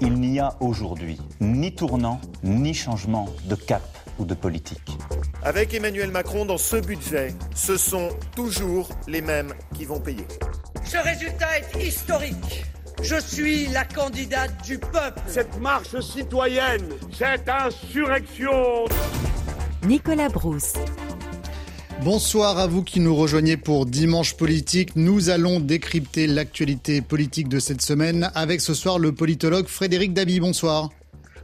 Il n'y a aujourd'hui ni tournant, ni changement de cap ou de politique. Avec Emmanuel Macron dans ce budget, ce sont toujours les mêmes qui vont payer. Ce résultat est historique. Je suis la candidate du peuple. Cette marche citoyenne, cette insurrection. Nicolas Brousse. Bonsoir à vous qui nous rejoignez pour Dimanche Politique. Nous allons décrypter l'actualité politique de cette semaine avec ce soir le politologue Frédéric Dabi. Bonsoir.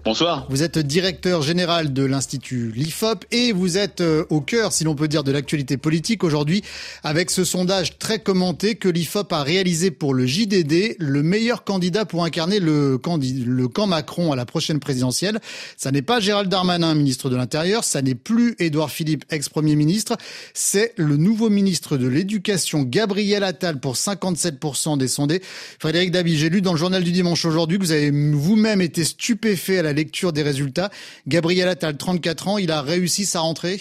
Bonsoir. Vous êtes directeur général de l'Institut LIFOP et vous êtes euh, au cœur, si l'on peut dire, de l'actualité politique aujourd'hui avec ce sondage très commenté que l'IFOP a réalisé pour le JDD, le meilleur candidat pour incarner le, le camp Macron à la prochaine présidentielle. Ça n'est pas Gérald Darmanin, ministre de l'Intérieur, ça n'est plus Édouard Philippe, ex-premier ministre, c'est le nouveau ministre de l'Éducation, Gabriel Attal, pour 57% des sondés. Frédéric Dabi, j'ai lu dans le journal du dimanche aujourd'hui que vous avez vous-même été stupéfait à la lecture des résultats. Gabriel Attal, 34 ans, il a réussi sa rentrée?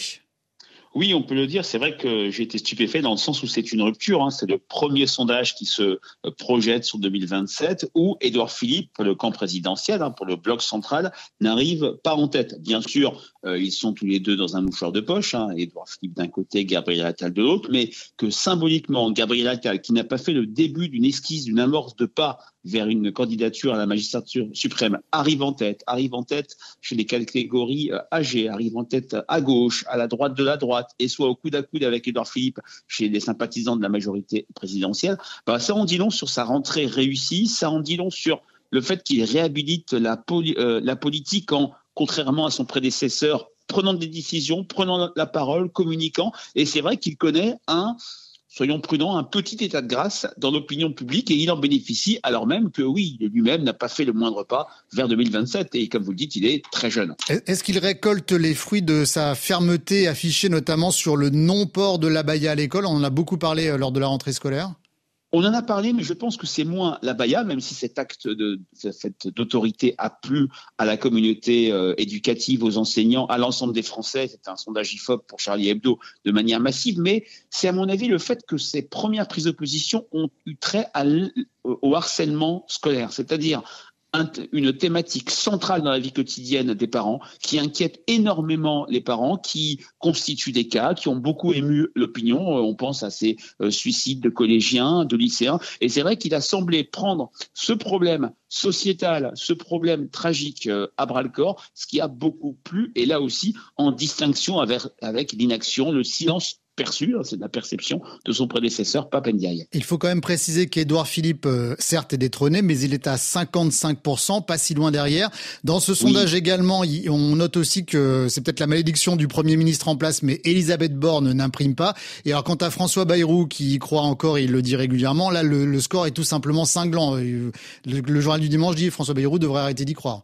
Oui, on peut le dire. C'est vrai que j'ai été stupéfait dans le sens où c'est une rupture. Hein. C'est le premier sondage qui se euh, projette sur 2027 où Édouard Philippe, le camp présidentiel, hein, pour le bloc central, n'arrive pas en tête. Bien sûr, euh, ils sont tous les deux dans un mouchoir de poche. Hein. Édouard Philippe d'un côté, Gabriel Attal de l'autre. Mais que symboliquement, Gabriel Attal, qui n'a pas fait le début d'une esquisse, d'une amorce de pas vers une candidature à la magistrature suprême, arrive en tête, arrive en tête chez les catégories euh, âgées, arrive en tête à gauche, à la droite de la droite, et soit au coude à coude avec Edouard Philippe chez les sympathisants de la majorité présidentielle, bah, ça en dit long sur sa rentrée réussie, ça en dit long sur le fait qu'il réhabilite la, euh, la politique en, contrairement à son prédécesseur, prenant des décisions, prenant la parole, communiquant, et c'est vrai qu'il connaît un soyons prudents, un petit état de grâce dans l'opinion publique et il en bénéficie alors même que oui, lui-même n'a pas fait le moindre pas vers 2027 et comme vous le dites, il est très jeune. Est-ce qu'il récolte les fruits de sa fermeté affichée notamment sur le non-port de l'abaya à l'école? On en a beaucoup parlé euh, lors de la rentrée scolaire. On en a parlé, mais je pense que c'est moins la Baïa, même si cet acte de, d'autorité a plu à la communauté euh, éducative, aux enseignants, à l'ensemble des Français. C'est un sondage IFOP pour Charlie Hebdo de manière massive, mais c'est à mon avis le fait que ces premières prises de position ont eu trait au harcèlement scolaire, c'est-à-dire une thématique centrale dans la vie quotidienne des parents, qui inquiète énormément les parents, qui constituent des cas, qui ont beaucoup ému l'opinion. Euh, on pense à ces euh, suicides de collégiens, de lycéens. Et c'est vrai qu'il a semblé prendre ce problème sociétal, ce problème tragique euh, à bras le corps, ce qui a beaucoup plu, et là aussi en distinction avec, avec l'inaction, le silence perçu, hein, c'est de la perception de son prédécesseur Pape Ndiaye. Il faut quand même préciser qu'Édouard Philippe, euh, certes, est détrôné, mais il est à 55%, pas si loin derrière. Dans ce sondage également, on note aussi que c'est peut-être la malédiction du Premier ministre en place, mais Elisabeth Borne n'imprime pas. Et alors quant à François Bayrou, qui y croit encore, il le dit régulièrement, là, le, score est tout simplement cinglant. Le, le journal du dimanche dit François Bayrou devrait arrêter d'y croire.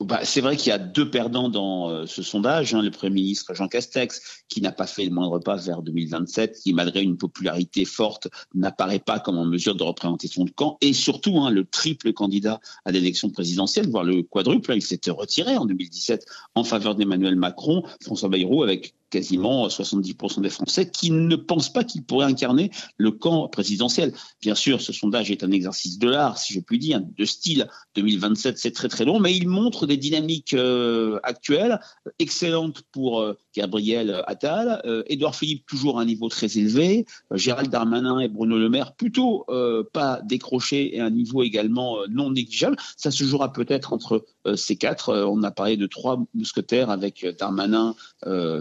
Bah, c'est vrai qu'il y a deux perdants dans euh, ce sondage. Hein. le Premier ministre Jean Castex, qui n'a pas fait le moindre pas vers 2027, qui malgré une popularité forte n'apparaît pas comme en mesure de représenter son camp, et surtout hein, le triple candidat à l'élection présidentielle, voire le quadruple. il s'était retiré en 2017 en faveur d'Emmanuel Macron, François Bayrou, avec quasiment 70% des Français qui ne pensent pas qu'il pourrait incarner le camp présidentiel. Bien sûr, ce sondage est un exercice de l'art, si je puis dire, de style. 2027, c'est très très long, mais il montre des dynamiques euh, actuelles excellentes pour euh, Gabriel Attal, euh, Édouard Philippe toujours à un niveau très élevé, Gérald Darmanin et Bruno Le Maire plutôt pas décrochés et un niveau également non négligeable. Ça se jouera peut-être entre ces quatre. on a parlé de trois mousquetaires avec Darmanin,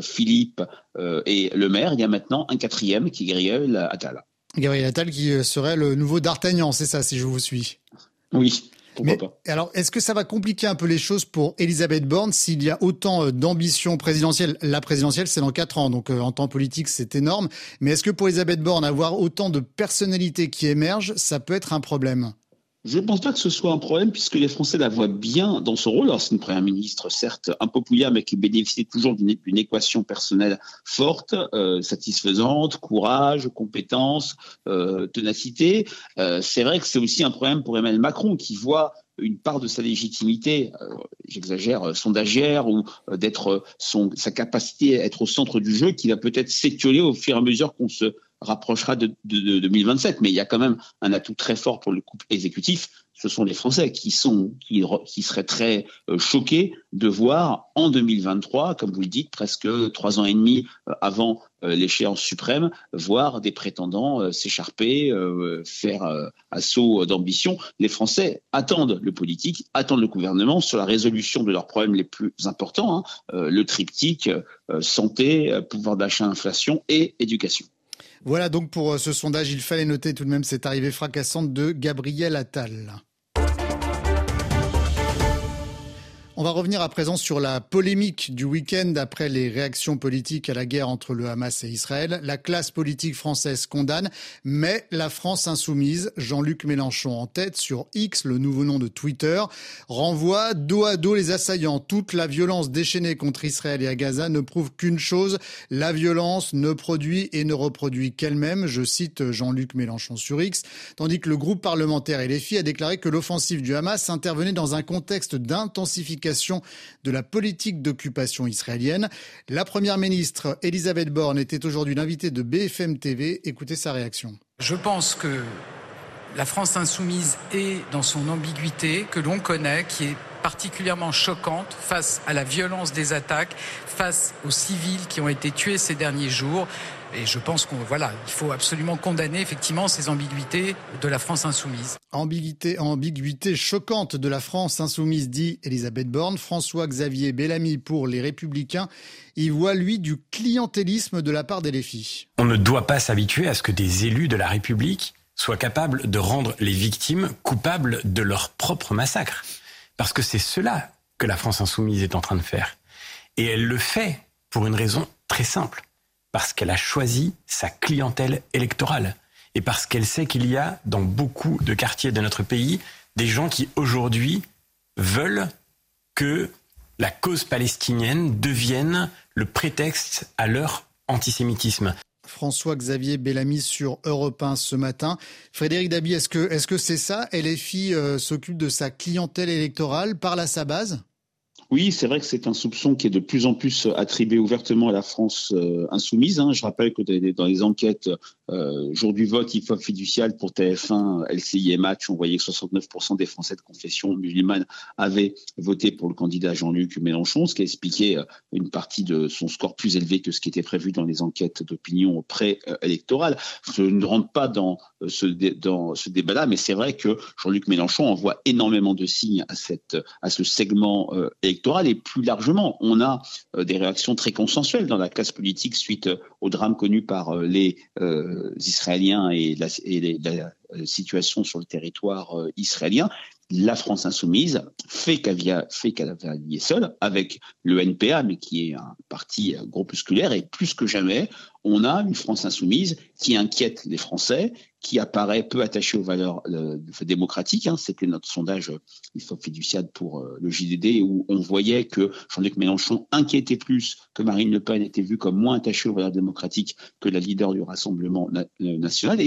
Philippe euh, et le maire, il y a maintenant un quatrième qui est Gabriel Attal. Gabriel Attal qui euh, serait le nouveau D'Artagnan, c'est ça, si je vous suis Oui. Mais, alors, est-ce que ça va compliquer un peu les choses pour Elisabeth Borne s'il y a autant euh, d'ambition présidentielle? La présidentielle, c'est dans quatre ans, donc en temps politique, c'est énorme. Mais est-ce que pour Elisabeth Borne, avoir autant de personnalités qui émergent, ça peut être un problème? Je ne pense pas que ce soit un problème puisque les Français la voient bien dans son rôle. Alors c'est une première ministre certes impopulaire mais qui bénéficie toujours d'une équation personnelle forte, euh, satisfaisante, courage, compétence, euh, ténacité. Euh, c'est vrai que c'est aussi un problème pour Emmanuel Macron qui voit une part de sa légitimité, j'exagère, sondagière ou d'être son sa capacité à être au centre du jeu qui va peut-être s'étioler au fur et à mesure qu'on se rapprochera de, 2027. Mais il y a quand même un atout très fort pour le couple exécutif, ce sont les Français qui sont qui, qui seraient très euh, choqués de voir en 2023, comme vous le dites, presque trois ans et demi euh, avant euh, l'échéance suprême, voir des prétendants s'écharper, faire assaut d'ambition. Les Français attendent le politique, attendent le gouvernement sur la résolution de leurs problèmes les plus importants, hein, le triptyque santé, pouvoir d'achat, inflation et éducation. Voilà donc pour ce sondage, il fallait noter tout de même cette arrivée fracassante de Gabriel Attal. On va revenir à présent sur la polémique du week-end après les réactions politiques à la guerre entre le Hamas et Israël. La classe politique française condamne, mais la France insoumise, Jean-Luc Mélenchon en tête sur X, le nouveau nom de Twitter, renvoie dos à dos les assaillants. Toute la violence déchaînée contre Israël et à Gaza ne prouve qu'une chose, la violence ne produit et ne reproduit qu'elle-même. Je cite Jean-Luc Mélenchon sur X, tandis que le groupe parlementaire filles a déclaré que l'offensive du Hamas intervenait dans un contexte d'intensification de la politique d'occupation israélienne. La première ministre Elisabeth Borne était aujourd'hui l'invitée de BFM TV. Écoutez sa réaction. Je pense que la France insoumise est dans son ambiguïté que l'on connaît, qui est particulièrement choquante face à la violence des attaques, face aux civils qui ont été tués ces derniers jours. Et je pense qu'on voilà, il faut absolument condamner effectivement ces ambiguïtés de la France insoumise. Ambiguïté, ambiguïté choquante de la France insoumise, dit Elisabeth Borne. François-Xavier Bellamy pour les Républicains, il voit lui du clientélisme de la part des LFI. On ne doit pas s'habituer à ce que des élus de la République soient capables de rendre les victimes coupables de leur propre massacre. Parce que c'est cela que la France insoumise est en train de faire. Et elle le fait pour une raison très simple parce qu'elle a choisi sa clientèle électorale et parce qu'elle sait qu'il y a dans beaucoup de quartiers de notre pays des gens qui aujourd'hui veulent que la cause palestinienne devienne le prétexte à leur antisémitisme. François-Xavier Bellamy sur Europe 1 ce matin. Frédéric Dabi, est-ce que c'est ça? LFI euh, s'occupe de sa clientèle électorale, parle à sa base? Oui, c'est vrai que c'est un soupçon qui est de plus en plus attribué ouvertement à la France euh, insoumise. Hein. Je rappelle que dans les enquêtes, euh, jour du vote, IFOP fiducial pour TF1, LCI et Match, on voyait que 69% des Français de confession musulmane avaient voté pour le candidat Jean-Luc Mélenchon, ce qui expliquait euh, une partie de son score plus élevé que ce qui était prévu dans les enquêtes d'opinion pré-électorales. Je ne rentre pas dans ce, dans ce débat-là, mais c'est vrai que Jean-Luc Mélenchon envoie énormément de signes à, ce segment électoral et plus largement, on a euh, des réactions très consensuelles dans la classe politique suite euh, au drame connu par euh, les Israéliens et la, situation sur le territoire israélien la France insoumise fait est seule avec le NPA, mais qui est un parti groupusculaire, et plus que jamais, on a une France insoumise qui inquiète les Français, qui apparaît peu attachée aux valeurs euh, démocratiques. Hein. C'était notre sondage euh, il faut fiduciade pour euh, le JDD, où on voyait que Jean-Luc Mélenchon inquiétait plus que Marine Le Pen était vue comme moins attachée aux valeurs démocratiques que la leader du Rassemblement national.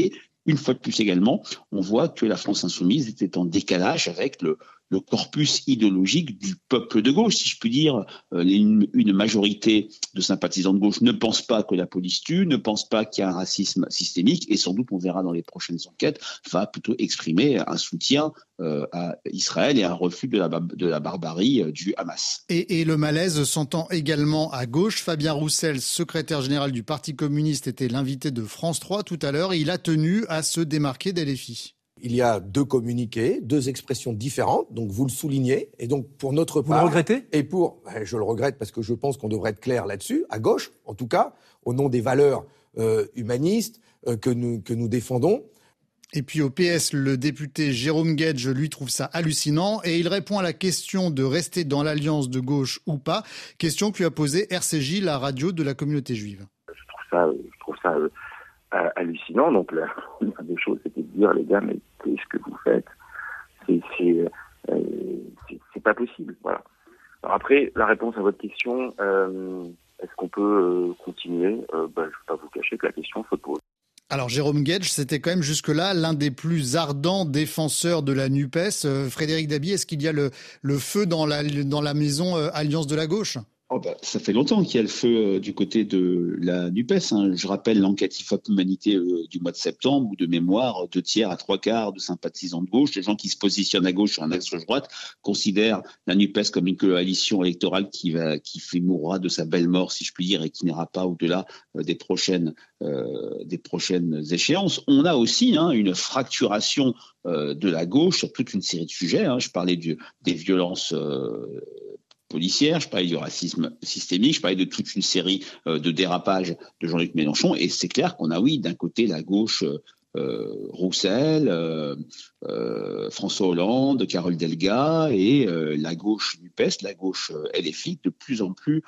Une fois de plus également, on voit que la France insoumise était en décalage avec le, le corpus idéologique du peuple de gauche, si je puis dire. Euh, une, majorité de sympathisants de gauche ne pense pas que la police tue, ne pense pas qu'il y a un racisme systémique, et sans doute, on verra dans les prochaines enquêtes, va plutôt exprimer un soutien euh, à Israël et un refus de la, barbarie euh, du Hamas. Et, le malaise s'entend également à gauche. Fabien Roussel, secrétaire général du Parti communiste, était l'invité de France 3 tout à l'heure, il a tenu à se démarquer des LFI il y a deux communiqués, deux expressions différentes, donc vous le soulignez. Et donc pour notre part. Vous le regrettez? Et pour. Ben, je le regrette parce que je pense qu'on devrait être clair là-dessus, à gauche en tout cas, au nom des valeurs euh, humanistes euh, que, nous, que nous défendons. Et puis au PS, le député Jérôme Gage, lui, trouve ça hallucinant et il répond à la question de rester dans l'alliance de gauche ou pas, question que lui a posée RCJ, la radio de la communauté juive. Je trouve ça, je trouve ça hallucinant. Donc la première des choses, c'était de dire, les gars, mais qu'est-ce que vous faites? Euh, C'est pas possible. Voilà. Alors après, la réponse à votre question, euh, est-ce qu'on peut euh, continuer? Ben, Je ne vais pas vous cacher que la question se pose. Alors Jérôme Gage, c'était quand même jusque-là l'un des plus ardents défenseurs de la NUPES. Frédéric Dabi, est-ce qu'il y a le, le, feu dans la, dans la maison Alliance de la gauche? Bah, ça fait longtemps qu'il y a le feu euh, du côté de la NUPES. Hein. Je rappelle l'enquête IFOP Humanité euh, du mois de septembre, où de mémoire, deux tiers à trois quarts de sympathisants de gauche, des gens qui se positionnent à gauche sur un axe droite, considèrent la NUPES comme une coalition électorale qui, va, qui fait mourra de sa belle mort, si je puis dire, et qui n'ira pas au-delà euh, des, prochaines, des prochaines échéances. On a aussi hein, une fracturation de la gauche sur toute une série de sujets. Hein. Je parlais du, des violences policière, je parlais du racisme systémique, je parlais de toute une série euh, de dérapages de Jean-Luc Mélenchon, et c'est clair qu'on a, oui, d'un côté la gauche euh, Roussel, euh, François Hollande, Carole Delga, et la gauche NUPES, la gauche LFI, de plus en plus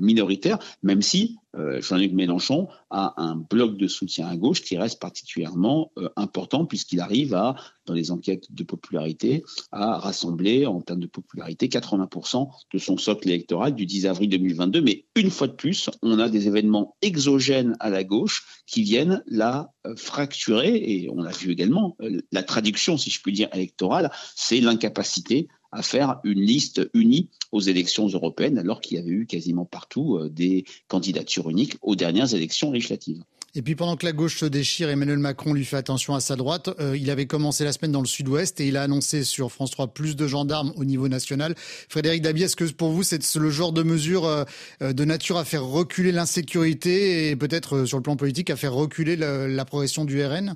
minoritaire, même si euh, Jean-Luc Mélenchon a un bloc de soutien à gauche qui reste particulièrement euh, important puisqu'il arrive à, dans les enquêtes de popularité, à rassembler en termes de popularité 80% de son socle électoral du 10 avril 2022. Mais une fois de plus, on a des événements exogènes à la gauche qui viennent la euh, fracturer et on a vu également la traduction, si je puis dire, électorale, c'est l'incapacité à faire une liste unie aux élections européennes alors qu'il y avait eu quasiment partout des candidatures unique aux dernières élections législatives. Et puis pendant que la gauche se déchire, Emmanuel Macron lui fait attention à sa droite. Euh, il avait commencé la semaine dans le sud-ouest et il a annoncé sur France 3 plus de gendarmes au niveau national. Frédéric Dabier, est-ce que pour vous c'est le genre de mesure euh, euh, de nature à faire reculer l'insécurité et peut-être sur le plan politique à faire reculer la progression du RN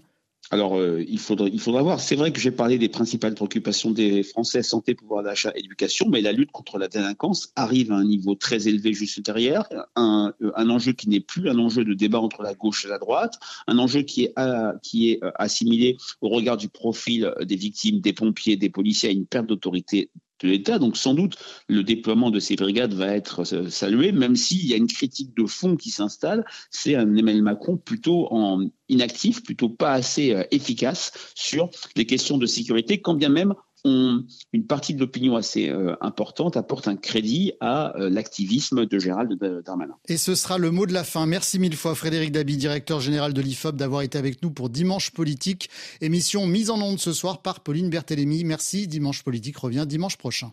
alors, euh, il, faudra, il faudra voir. C'est vrai que j'ai parlé des principales préoccupations des Français, santé, pouvoir d'achat, éducation, mais la lutte contre la délinquance arrive à un niveau très élevé juste derrière, un, euh, un enjeu qui n'est plus un enjeu de débat entre la gauche et la droite, un enjeu qui est, qui est euh, assimilé au regard du profil des victimes, des pompiers, des policiers, à une perte d'autorité Donc sans doute le déploiement de ces brigades va être euh, salué, même s'il y a une critique de fond qui s'installe. C'est un Emmanuel Macron plutôt inactif, plutôt pas assez euh, efficace sur les questions de sécurité, quand bien même une partie de l'opinion assez euh, importante apporte un crédit à l'activisme de Gérald Darmanin. Et ce sera le mot de la fin. Merci mille fois Frédéric Dabi, directeur général de l'IFOP, d'avoir été avec nous pour Dimanche Politique, émission mise en onde ce soir par Pauline Berthélémy. Merci. Dimanche Politique revient dimanche prochain.